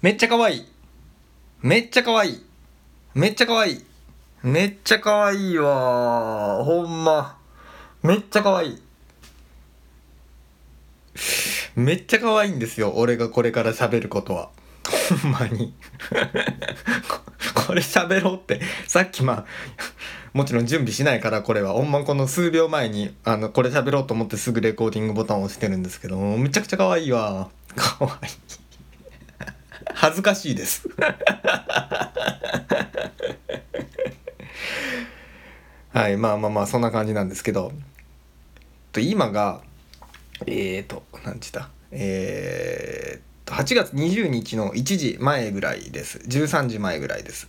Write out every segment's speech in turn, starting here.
めっちゃ可愛い。めっちゃ可愛い。めっちゃ可愛い。めっちゃ可愛いわ。ほんま。めっちゃ可愛い。めっちゃ可愛いんですよ。俺がこれから喋ることは。ほんまに。これ喋ろうって。さっきまあもちろん準備しないからこれは。ほんまこの数秒前にあのこれ喋ろうと思ってすぐレコーディングボタンを押してるんですけどめちゃくちゃ可愛いわ。可愛い。恥ずかしいです。はいまあまあまあそんな感じなんですけど。と今がえーと何時だえーと8月20日の1時前ぐらいです。13時前ぐらいです。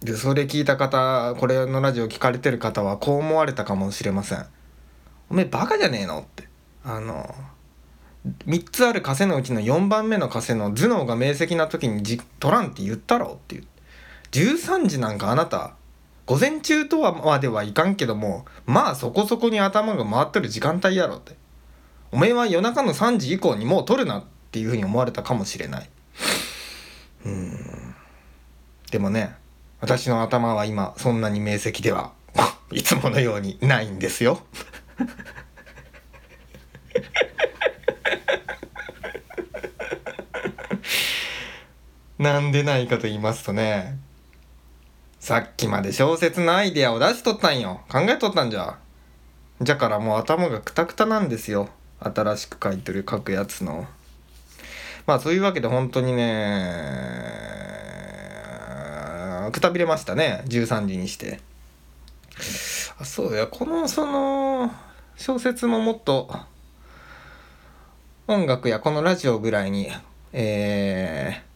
でそれ聞いた方これのラジオ聞かれてる方はこう思われたかもしれません。おめえバカじゃねえの？って。あの3つある枷のうちの4番目の枷の頭脳が明晰な時にじ取らんって言ったろっていう。13時なんかあなた午前中とはまではいかんけどもまあそこそこに頭が回ってる時間帯やろって。おめえは夜中の3時以降にもう取るなっていうふうに思われたかもしれない。うん。でもね私の頭は今そんなに明晰では いつものようにないんですよ。なんでないかと言いますとねさっきまで小説のアイデアを出しとったんよ。考えとったんじゃ。じゃからもう頭がクタクタなんですよ。新しく書いてる書くやつの。まあそういうわけで本当にねくたびれましたね。13時にして。あそうや。このその小説ももっと音楽やこのラジオぐらいにえー、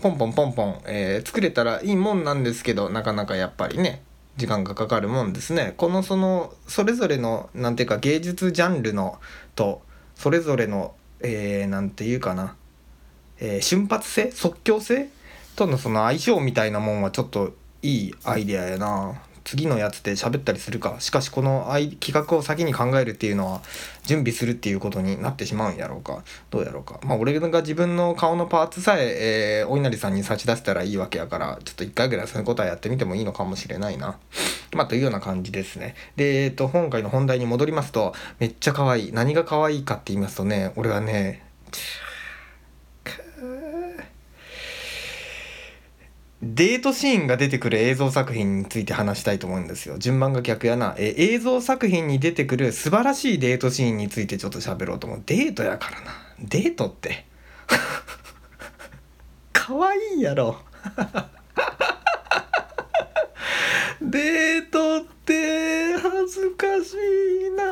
ポンポンポンポン、えー、作れたらいいもんなんですけどなかなかやっぱりね時間がかかるもんですね。このそのそれぞれの何ていうか芸術ジャンルのとそれぞれのえー、ていうかな、えー、瞬発性即興性とのその相性みたいなもんはちょっといいアイデアやな。次のやつで喋ったりするかしかしこの企画を先に考えるっていうのは準備するっていうことになってしまうんやろうか。どうやろうか。まあ俺が自分の顔のパーツさええー、お稲荷さんに差し出したらいいわけやからちょっと一回ぐらいそういうことはやってみてもいいのかもしれないな。まあというような感じですね。でえっ、ー、と今回の本題に戻りますとめっちゃ可愛い。何が可愛いかって言いますとね俺はねデートシーンが出てくる映像作品について話したいと思うんですよ。順番が逆やな。え映像作品に出てくる素晴らしいデートシーンについてちょっと喋ろうと思う。デートやからな。デートって。かわいいやろ。デートって恥ずかしいな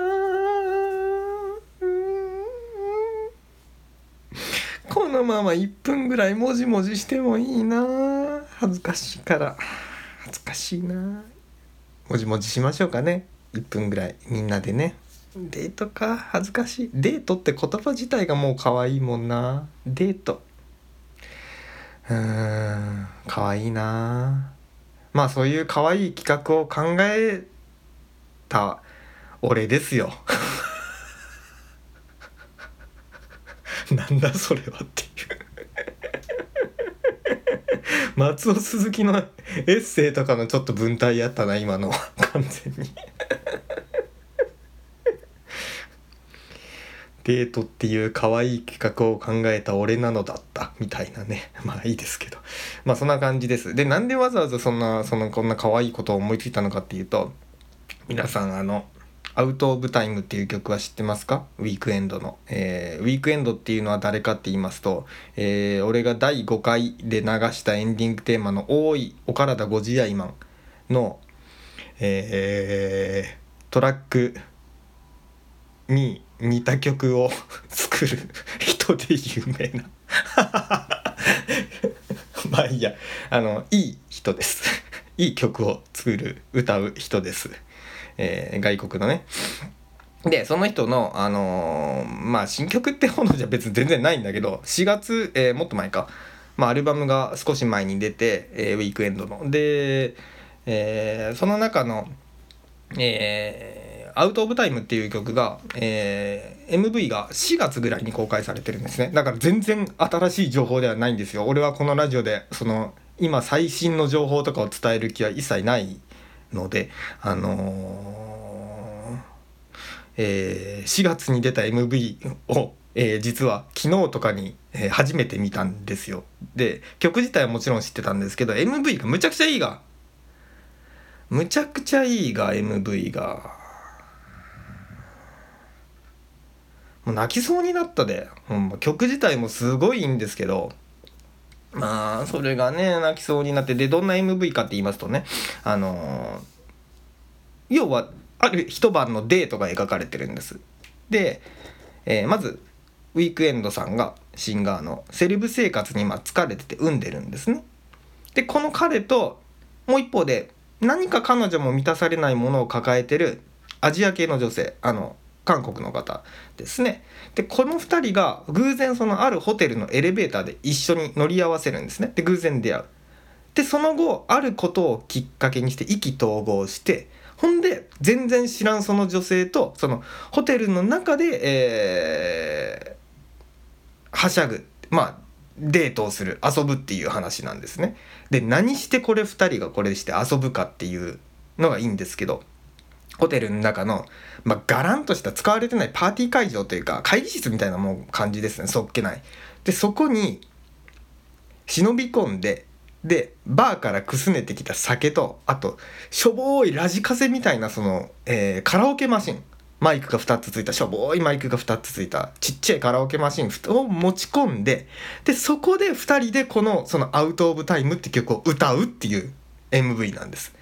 このまま1分ぐらいもじもじしてもいいな。恥ずかしいから。恥ずかしいな。もじもじしましょうかね。1分ぐらいみんなでね。デートか。恥ずかしい。デートって言葉自体がもう可愛いもんな。デート。うーん。可愛いな。まあそういう可愛い企画を考えた俺ですよ。なんだそれはっていう。松尾鈴木のエッセイとかのちょっと文体やったな今のは完全に。デートっていう可愛い企画を考えた俺なのだったみたいなね。まあいいですけど。まあそんな感じです。でなんでわざわざそんなそのこんな可愛いことを思いついたのかっていうと皆さんあのアウト・オブ・タイムっていう曲は知ってますか？ウィークエンドの、えー、ウィークエンドっていうのは誰かって言いますと、えー、俺が第5回で流したエンディングテーマの「多いお体ご自愛マン」の、えー、トラックに似た曲を 作る人で有名な。まあいいや。あのいい人です。いい曲を作る歌う人です。えー、外国のね。で、その人の、あのー、まあ、新曲ってほどじゃ別に全然ないんだけど、4月、えー、もっと前か、まあ、アルバムが少し前に出て、えー、ウィークエンドの。で、えー、その中の、えー、アウト・オブ・タイム」っていう曲が、えー、MV が4月ぐらいに公開されてるんですねだから全然新しい情報ではないんですよ俺はこのラジオでその今最新の情報とかを伝える気は一切ないのであのー、えー、4月に出た MV をえー、実は昨日とかに、えー、初めて見たんですよ。で曲自体はもちろん知ってたんですけど MV がむちゃくちゃいいがむちゃくちゃいいが MV がもう泣きそうになったで、うん、曲自体もすごいいいんですけどまあそれがね泣きそうになってでどんな MV かって言いますとねあのー、要はある一晩のデートが描かれてるんです。で、えー、まずウィークエンドさんがシンガーのセレブ生活にま疲れてて産んでるんですね。でこの彼ともう一方で何か彼女も満たされないものを抱えてるアジア系の女性あの韓国の方ですね。でこの2人が偶然そのあるホテルのエレベーターで一緒に乗り合わせるんですね。で偶然出会う。でその後あることをきっかけにして意気投合してほんで全然知らんその女性とそのホテルの中で、えー、はしゃぐまあデートをする遊ぶっていう話なんですね。で何してこれ2人がこれして遊ぶかっていうのがいいんですけどホテルの中の、まあ、ガランとした使われてないパーティー会場というか会議室みたいなもん感じですねそっけない。でそこに忍び込んででバーからくすねてきた酒とあとしょぼーいラジカセみたいなその、えー、カラオケマシンマイクが2つついたしょぼーいマイクが2つついたちっちゃいカラオケマシンを持ち込んででそこで2人でこの「そのアウト・オブ・タイム」って曲を歌うっていう MV なんです。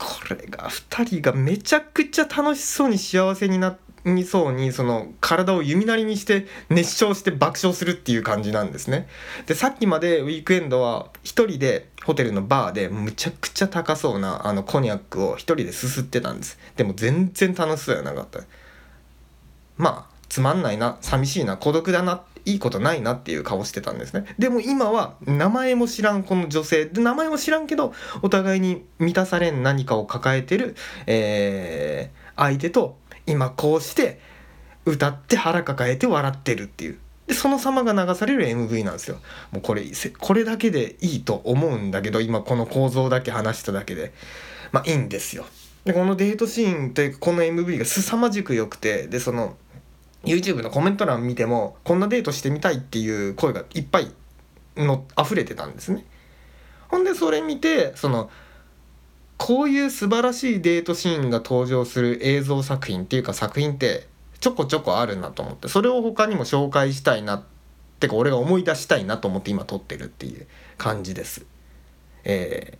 これが2人がめちゃくちゃ楽しそうに幸せになにそうにその体を弓なりにして熱唱して爆笑するっていう感じなんですね。でさっきまでウィークエンドは1人でホテルのバーでむちゃくちゃ高そうなあのコニャックを1人ですすってたんです。でも全然楽しそうやなかった。まあつまんないな寂しいな孤独だないいことないなっていう顔してたんですね。でも今は名前も知らんこの女性。で名前も知らんけどお互いに満たされん何かを抱えてる、えー、相手と今こうして歌って腹抱えて笑ってるっていう。でその様が流される MV なんですよ。もうこれこれだけでいいと思うんだけど今この構造だけ話しただけで。まあいいんですよ。でこのデートシーンというかこの MV が凄まじく良くてでその YouTube のコメント欄見てもこんなデートしてみたいっていう声がいっぱいの溢れてたんですねほんでそれ見てそのこういう素晴らしいデートシーンが登場する映像作品っていうか作品ってちょこちょこあるなと思ってそれを他にも紹介したいなってか俺が思い出したいなと思って今撮ってるっていう感じです。え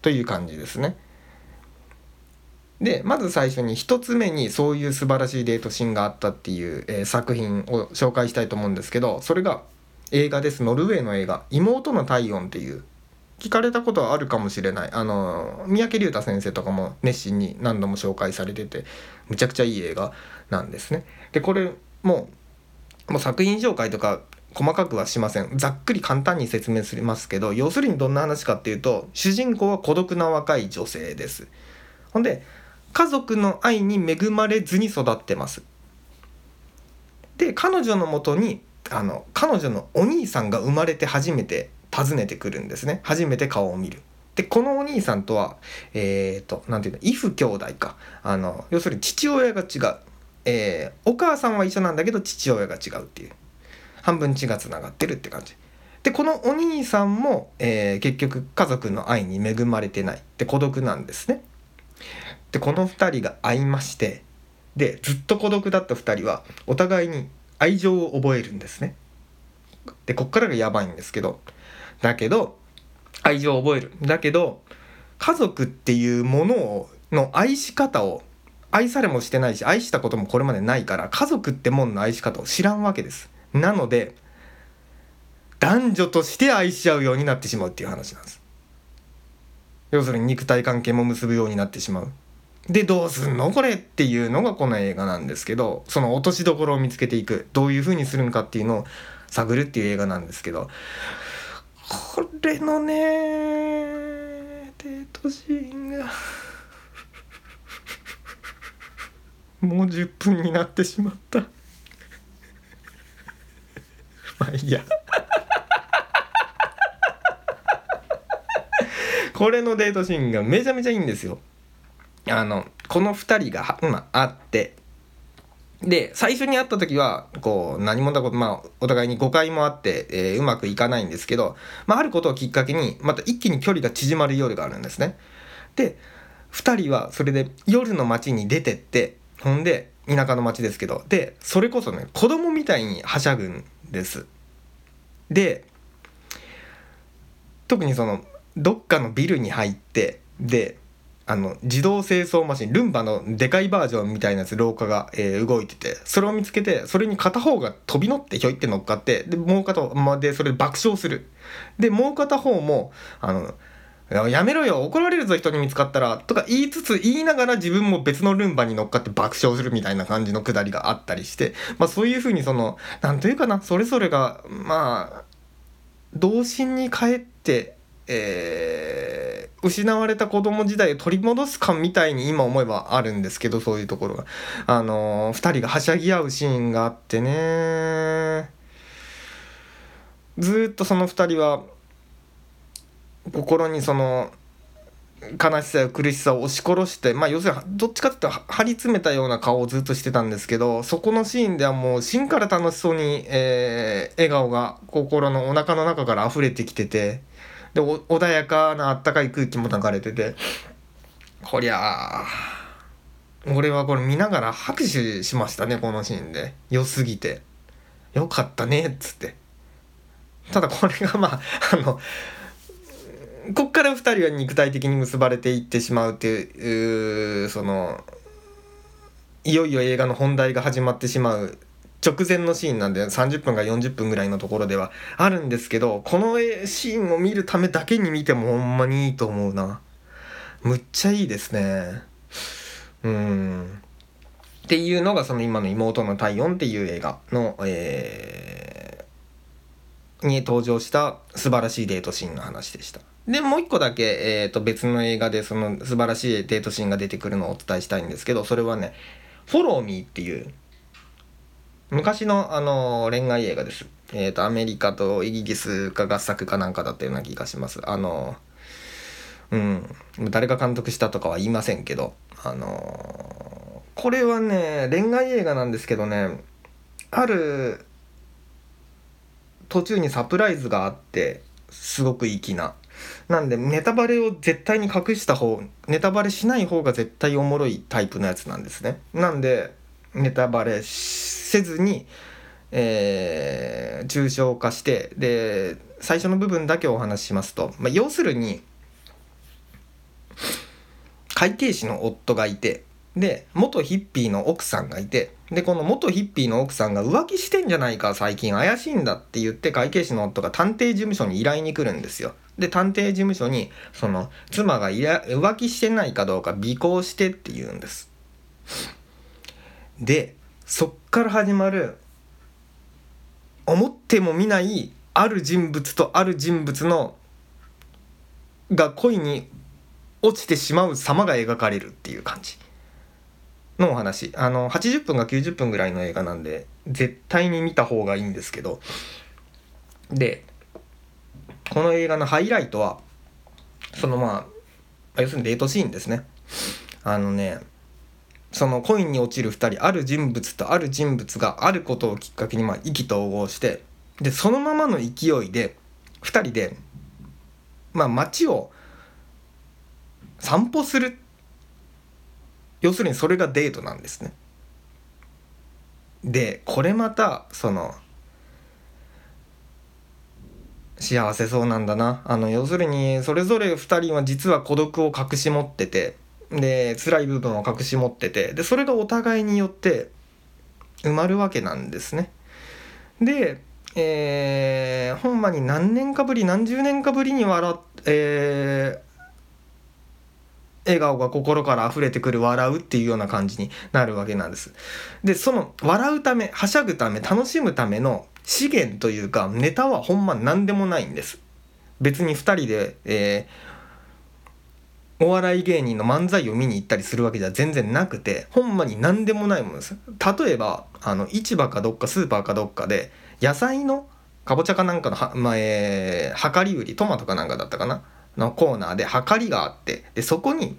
ー、という感じですね。でまず最初に1つ目にそういう素晴らしいデートシーンがあったっていう、えー、作品を紹介したいと思うんですけどそれが映画ですノルウェーの映画「妹の体温」っていう聞かれたことはあるかもしれないあの三宅龍太先生とかも熱心に何度も紹介されててむちゃくちゃいい映画なんですね。でこれももう作品紹介とか細かくはしませんざっくり簡単に説明しますけど要するにどんな話かっていうと主人公は孤独な若い女性です。ほんで家族の愛に恵まれずに育ってます。で彼女のもとにあの彼女のお兄さんが生まれて初めて訪ねてくるんですね初めて顔を見る。でこのお兄さんとはえっ、ー、と何て言うの異父兄弟かあの要するに父親が違う、えー、お母さんは一緒なんだけど父親が違うっていう半分血がつながってるって感じ。でこのお兄さんも、えー、結局家族の愛に恵まれてないで孤独なんですね。でこの2人が会いましてでずっと孤独だった2人はお互いに愛情を覚えるんですね。でこっからがやばいんですけどだけど愛情を覚える。だけど家族っていうものをの愛し方を愛されもしてないし愛したこともこれまでないから家族ってもんの愛し方を知らんわけです。なので男女として愛し合うようになってしまうっていう話なんです。要するに肉体関係も結ぶようになってしまうでどうすんのこれっていうのがこの映画なんですけどその落としどころを見つけていく。どういうふうにするのかっていうのを探るっていう映画なんですけど。これのねデートシーンがもう10分になってしまった。まあいいや。これのデートシーンがめちゃめちゃいいんですよ。あのこの2人が今会ってで最初に会った時はこう何もだことまあお互いに誤解もあって、えー、うまくいかないんですけど、まあ、あることをきっかけにまた一気に距離が縮まる夜があるんですね。で2人はそれで夜の街に出てってほんで田舎の町ですけどでそれこそね子供みたいにはしゃぐんです。で特にそのどっかのビルに入ってであの自動清掃マシンルンバのでかいバージョンみたいなやつ廊下が、えー、動いててそれを見つけてそれに片方が飛び乗ってひょいって乗っかってでもう片方、までそれで爆笑する。でもう片方もあのやめろよ怒られるぞ人に見つかったらとか言いつつ言いながら自分も別のルンバに乗っかって爆笑するみたいな感じのくだりがあったりしてまあそういうふうにその何というかなそれぞれがまあ童心に帰ってえー、失われた子供時代を取り戻す感みたいに今思えばあるんですけどそういうところが。あのー、2人がはしゃぎ合うシーンがあってね。ずっとその2人は心にその悲しさや苦しさを押し殺してまあ要するにどっちかっていうと張り詰めたような顔をずっとしてたんですけどそこのシーンではもう芯から楽しそうに、えー、笑顔が心のお腹の中から溢れてきててで穏やかなあったかい空気も流れててこりゃあ俺はこれ見ながら拍手しましたねこのシーンで。良すぎて。よかったねっつって。ただこれがまああのこっから2人は肉体的に結ばれていってしまうっていうそのいよいよ映画の本題が始まってしまう直前のシーンなんで30分か40分ぐらいのところではあるんですけどこのシーンを見るためだけに見てもほんまにいいと思うな。むっちゃいいですね。うん。っていうのがその今の妹の体温っていう映画のえー、に登場した素晴らしいデートシーンの話でした。でもう一個だけ、えー、と別の映画でその素晴らしいデートシーンが出てくるのをお伝えしたいんですけどそれはね「フォローミー」っていう昔のあの恋愛映画です。えっ、ー、とアメリカとイギリスか合作かなんかだったような気がします。あのうん誰が監督したとかは言いませんけどあのこれはね恋愛映画なんですけどねある途中にサプライズがあってすごく粋な。なんでネタバレを絶対に隠した方ネタバレしない方が絶対おもろいタイプのやつなんですね。なんでネタバレせずに、えー、抽象化してで最初の部分だけお話ししますと、まあ、要するに会計士の夫がいてで元ヒッピーの奥さんがいてでこの元ヒッピーの奥さんが浮気してんじゃないか最近怪しいんだって言って会計士の夫が探偵事務所に依頼に来るんですよ。で探偵事務所にその妻が浮気してないかどうか尾行してって言うんです。でそっから始まる思ってもみないある人物とある人物のが恋に落ちてしまう様が描かれるっていう感じ。のお話。あの80分か90分ぐらいの映画なんで絶対に見た方がいいんですけど。でこの映画のハイライトはそのまあ要するにデートシーンですね。あのねその恋に落ちる2人ある人物とある人物があることをきっかけにまあ意気投合してでそのままの勢いで2人でまあ街を散歩する要するにそれがデートなんですね。でこれまたその幸せそうなんだなあの要するにそれぞれ2人は実は孤独を隠し持っててで辛い部分を隠し持っててでそれがお互いによって埋まるわけなんですね。で、えー、ほんまに何年かぶり何十年かぶりに笑っ、えー、笑顔が心から溢れてくる笑うっていうような感じになるわけなんです。でその笑うためはしゃぐため楽しむための資源というかネタはほんま何でもないんです。別に2人で、えーお笑い芸人の漫才を見に行ったりするわけじゃ全然なくてほんまに何でもないものです。例えばあの市場かどっかスーパーかどっかで野菜のかぼちゃかなんかのは、まあえー、量り売りトマトかなんかだったかなのコーナーで量りがあってでそこに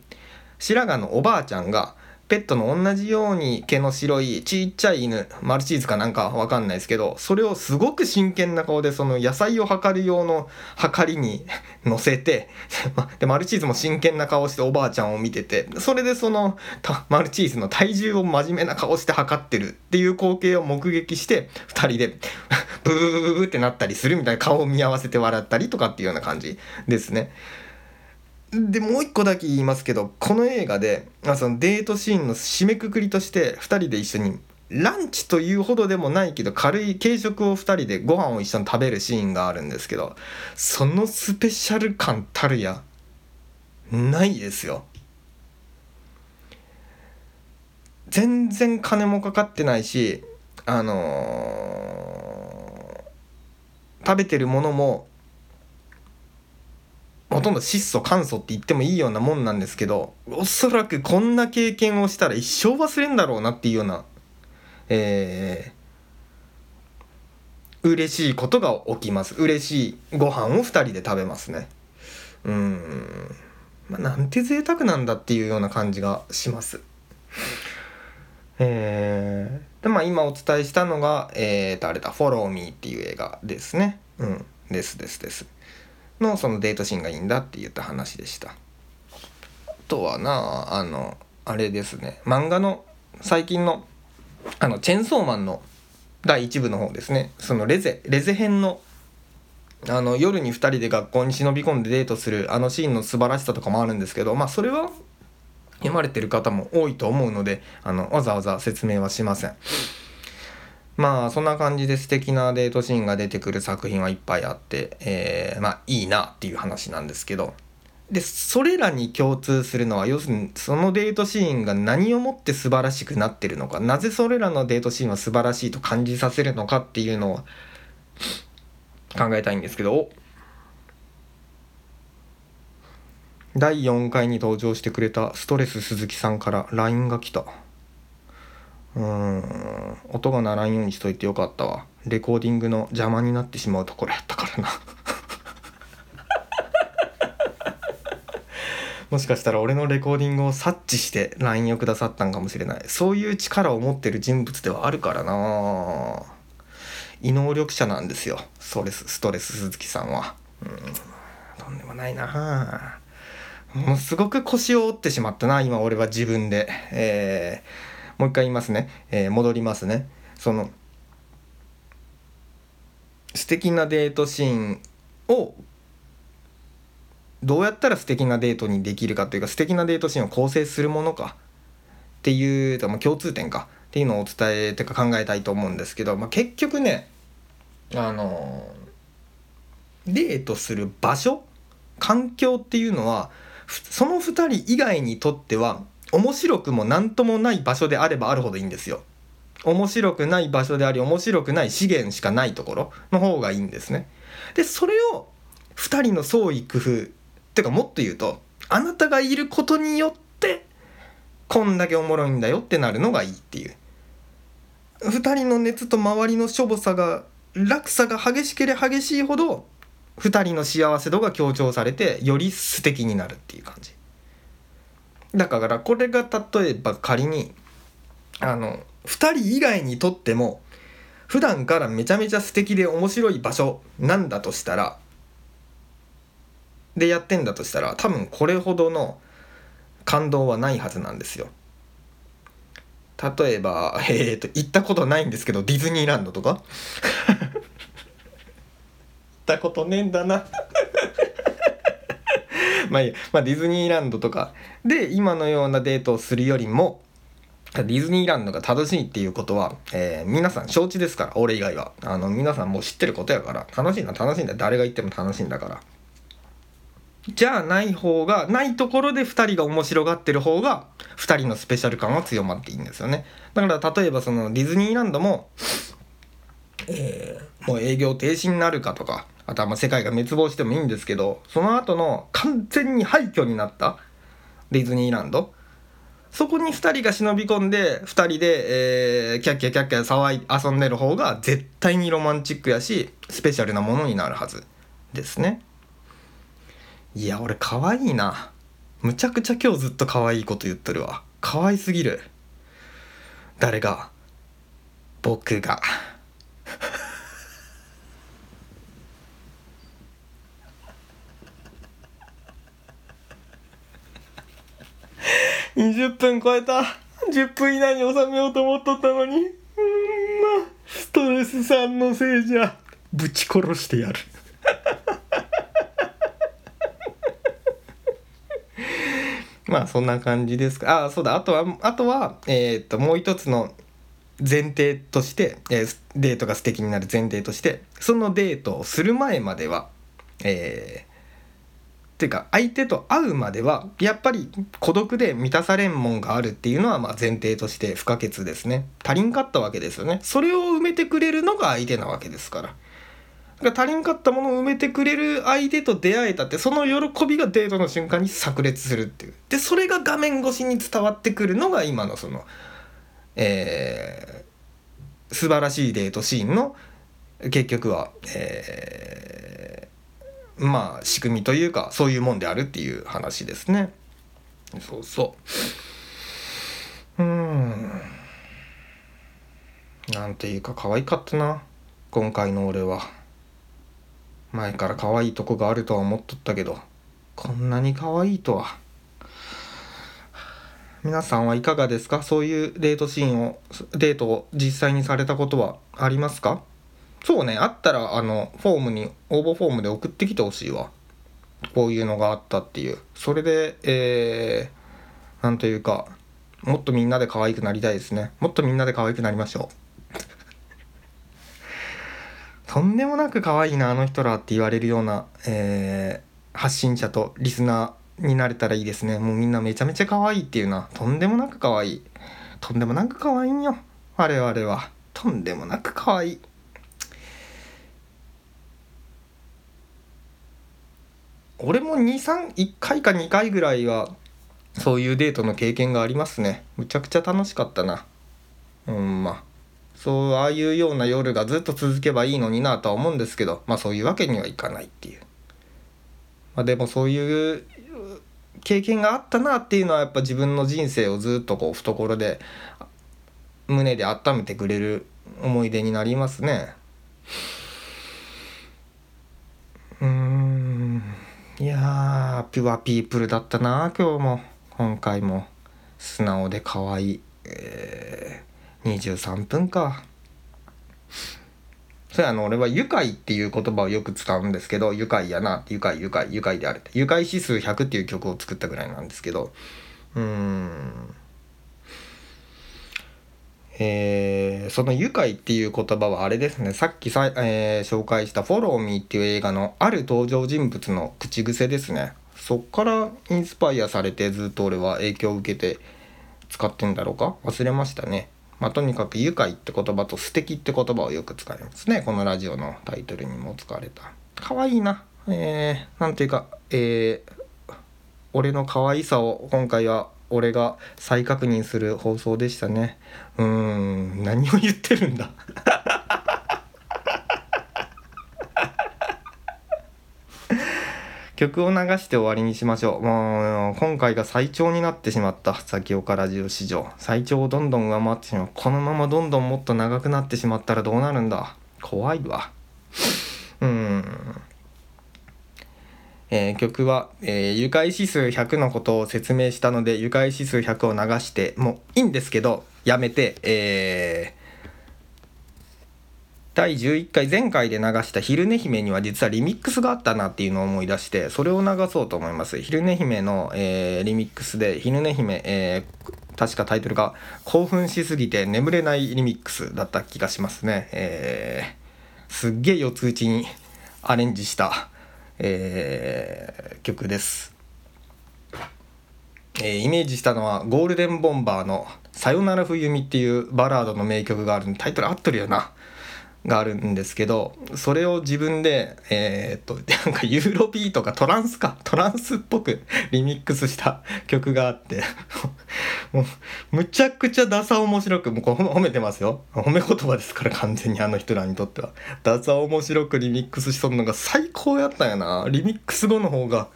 白髪のおばあちゃんがペットの同じように毛の白いちっちゃい犬マルチーズかなんかわかんないですけどそれをすごく真剣な顔でその野菜を測る用の測りに乗せて でマルチーズも真剣な顔しておばあちゃんを見ててそれでそのマルチーズの体重を真面目な顔して測ってるっていう光景を目撃して2人でブーブーブーってなったりするみたいな顔を見合わせて笑ったりとかっていうような感じですね。でもう一個だけ言いますけどこの映画でまあそのデートシーンの締めくくりとして2人で一緒にランチというほどでもないけど軽い軽食を2人でご飯を一緒に食べるシーンがあるんですけどそのスペシャル感たるやないですよ。全然金もかかってないしあのー、食べてるものもほとんど質素簡素って言ってもいいようなもんなんですけどおそらくこんな経験をしたら一生忘れんだろうなっていうようなえー、嬉しいことが起きます。嬉しいご飯を2人で食べますね。うん。まあ、なんて贅沢なんだっていうような感じがします。えー、でまあ今お伝えしたのがえーとあれだ「フォローミー」っていう映画ですね。うん。ですですです。のそのデートシーンがいいんだって言った話でした。あとはなあのあれですね。漫画の最近のあのチェンソーマンの第1部の方ですね。そのレゼレゼ編のあの夜に2人で学校に忍び込んでデートするあのシーンの素晴らしさとかもあるんですけどまあそれは読まれてる方も多いと思うのであのわざわざ説明はしません。まあそんな感じで素敵なデートシーンが出てくる作品はいっぱいあって、えー、まあいいなっていう話なんですけどでそれらに共通するのは要するにそのデートシーンが何をもって素晴らしくなってるのかなぜそれらのデートシーンは素晴らしいと感じさせるのかっていうのを考えたいんですけど第4回に登場してくれたストレス鈴木さんから LINE が来た。うん。音が鳴らんようにしといてよかったわ。レコーディングの邪魔になってしまうところやったからな。もしかしたら俺のレコーディングを察知して LINE をくださったんかもしれない。そういう力を持ってる人物ではあるからな。異能力者なんですよ。ストレスストレス鈴木さんは。うん。とんでもないな。もうすごく腰を折ってしまったな今俺は自分で。えーもう一回言いますね、えー、戻りますね。その素敵なデートシーンをどうやったら素敵なデートにできるかというか素敵なデートシーンを構成するものかっていう、まあ、共通点かっていうのをお伝えてか考えたいと思うんですけど、まあ、結局ねあのデートする場所環境っていうのはその2人以外にとっては面白くも何ともない場所であればあるほどいいんですよ。面白くない場所であり面白くない資源しかないところの方がいいんですね。でそれを2人の創意工夫っていうかもっと言うとあなたがいることによってこんだけおもろいんだよってなるのがいいっていう。2人の熱と周りのしょぼさが落差が激しければ激しいほど2人の幸せ度が強調されてより素敵になるっていう感じ。だからこれが例えば仮にあの2人以外にとっても普段からめちゃめちゃ素敵で面白い場所なんだとしたらでやってんだとしたら多分これほどの感動はないはずなんですよ。例えば、えーと、行ったことないんですけどディズニーランドとか？行ったことねえんだなまあいいまあ、ディズニーランドとか。で今のようなデートをするよりもディズニーランドが楽しいっていうことは、えー、皆さん承知ですから俺以外は。あの皆さんもう知ってることやから。楽しいのは楽しいんだ。誰が言っても楽しいんだから。じゃあない方がないところで2人が面白がってる方が2人のスペシャル感は強まっていいんですよね。だから例えばそのディズニーランドも、えー、もう営業停止になるかとかあとはまあ世界が滅亡してもいいんですけどその後の完全に廃墟になったディズニーランド。そこに2人が忍び込んで2人で、えー、キャッキャキャッキャ騒い遊んでる方が絶対にロマンチックやしスペシャルなものになるはずですね。いや俺可愛いな。むちゃくちゃ今日ずっと可愛いこと言ってるわ。可愛すぎる。誰が？僕が。20分超えた。10分以内に収めようと思っとったのに。うんまストレスさんのせいじゃ。ぶち殺してやる。まあそんな感じですか。ああそうだ。あとはあとはえー、っともう一つの前提として、えー、デートが素敵になる前提としてそのデートをする前まではえー、ていうか相手と会うまではやっぱり孤独で満たされんもんがあるっていうのはまあ前提として不可欠ですね。足りんかったわけですよね。それを埋めてくれるのが相手なわけですから。だから足りんかったものを埋めてくれる相手と出会えたってその喜びがデートの瞬間に炸裂するっていう。でそれが画面越しに伝わってくるのが今のそのえー、素晴らしいデートシーンの結局はえーまあ仕組みというかそういうもんであるっていう話ですね。そうそう。うん。なんていうか可愛かったな。今回の俺は。前から可愛いとこがあるとは思っとったけど。こんなに可愛いとは。皆さんはいかがですか？そういうデートシーンをデートを実際にされたことはありますか？そうねあったらあのフォームに応募フォームで送ってきてほしいわ。こういうのがあったっていう。それでえー、なんというかもっとみんなで可愛くなりたいですね。もっとみんなで可愛くなりましょう。とんでもなく可愛いなあの人らって言われるような、えー、発信者とリスナーになれたらいいですね。もうみんなめちゃめちゃ可愛いっていうな。とんでもなく可愛い。とんでもなく可愛いんよ。我々は。とんでもなく可愛い。俺も231回か2回ぐらいはそういうデートの経験がありますね。むちゃくちゃ楽しかったな。うんまあ。そうああいうような夜がずっと続けばいいのになとは思うんですけど。まあそういうわけにはいかないっていう。まあでもそういう経験があったなっていうのはやっぱ自分の人生をずっとこう懐で胸で温めてくれる思い出になりますねうんいピュアピープルだったな今日も。今回も。素直で可愛い、えー、23分か。それあの俺は愉快っていう言葉をよく使うんですけど愉快やな。愉快愉快愉快であるって。愉快指数100っていう曲を作ったぐらいなんですけど。うん。えー、その愉快っていう言葉はあれですね。さっきさ、えー、紹介した「フォローミー」っていう映画のある登場人物の口癖ですね。そっからインスパイアされてずっと俺は影響を受けて使ってんだろうか？忘れましたね。まあ、とにかく愉快って言葉と素敵って言葉をよく使いますね。このラジオのタイトルにも使われた。可愛いな。えー、なんていうかえー、俺の可愛さを今回は俺が再確認する放送でしたね。うーん何を言ってるんだ？曲を流して終わりにしましょう。もう今回が最長になってしまった。先岡ラジオ史上。最長をどんどん上回ってしまう。このままどんどんもっと長くなってしまったらどうなるんだ。怖いわ。うん。えー、曲は、えー、愉快指数100のことを説明したので愉快指数100を流してもいいんですけどやめて、えー、第11回前回で流した「昼寝姫」には実はリミックスがあったなっていうのを思い出してそれを流そうと思います昼寝姫の、えー、リミックスで昼寝姫、えー、確かタイトルが「興奮しすぎて眠れないリミックス」だった気がしますね。えー、すっげえ四つ打ちにアレンジしたえー、曲です、えー、イメージしたのはゴールデンボンバーの「さよなら冬美」っていうバラードの名曲があるんでタイトル合ってるよな。があるんですけどそれを自分でえー、っと なんかユーロビーとかトランスかトランスっぽく リミックスした曲があって もうむちゃくちゃダサ面白くもう褒めてますよ。褒め言葉ですから完全にあの人らにとっては。ダサ面白くリミックスしとるのが最高やったんやな。リミックス後の方が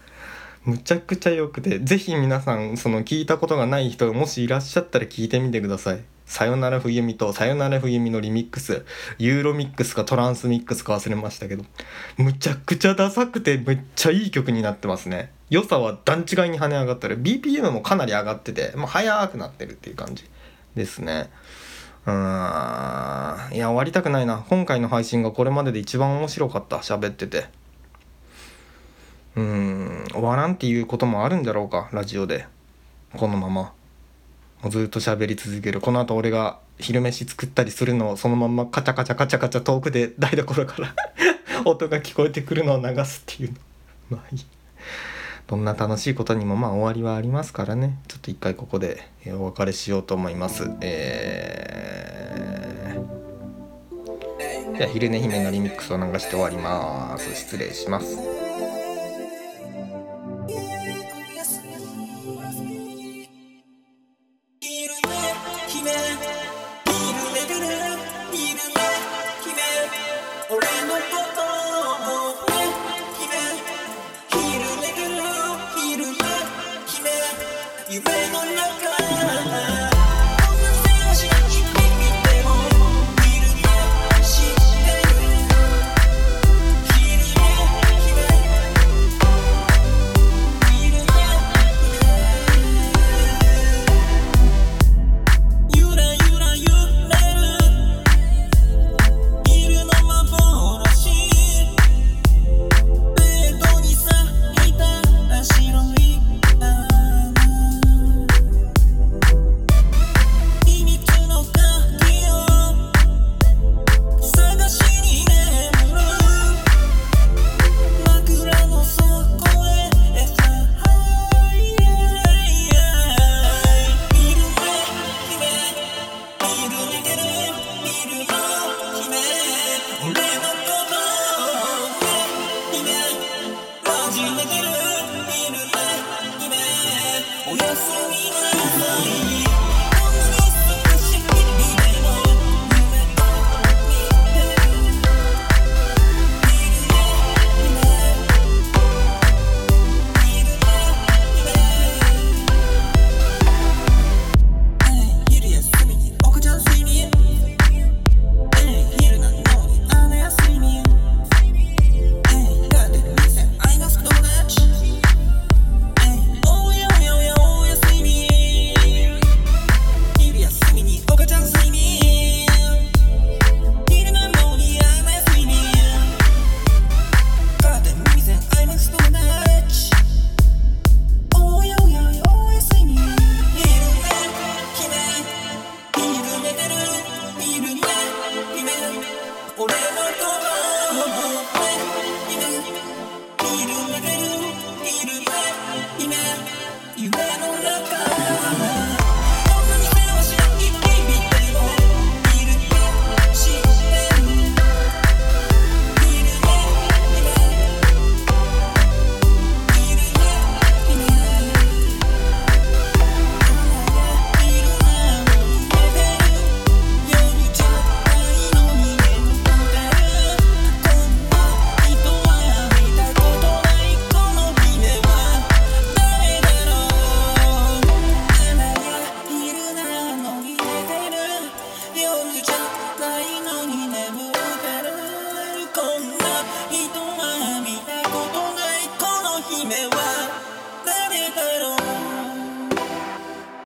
むちゃくちゃ良くて。是非皆さんその聞いたことがない人がもしいらっしゃったら聞いてみてください。さよなら冬美とさよなら冬美のリミックス。ユーロミックスかトランスミックスか忘れましたけど。むちゃくちゃダサくてめっちゃいい曲になってますね。良さは段違いに跳ね上がったる。BPM もかなり上がっててもう速くなってるっていう感じですね。うーん。いや終わりたくないな。今回の配信がこれまでで一番面白かった。喋ってて。うん。終わらんっていうこともあるんだろうかラジオで。このまま。もうずっと喋り続ける。この後俺が昼飯作ったりするのをそのままカチャカチャカチャカチャ遠くで台所から 音が聞こえてくるのを流すっていうの。まあいい。どんな楽しいことにもまあ終わりはありますからね。ちょっと一回ここでお別れしようと思います。えー、じゃあ昼寝姫のリミックスを流して終わります。失礼します。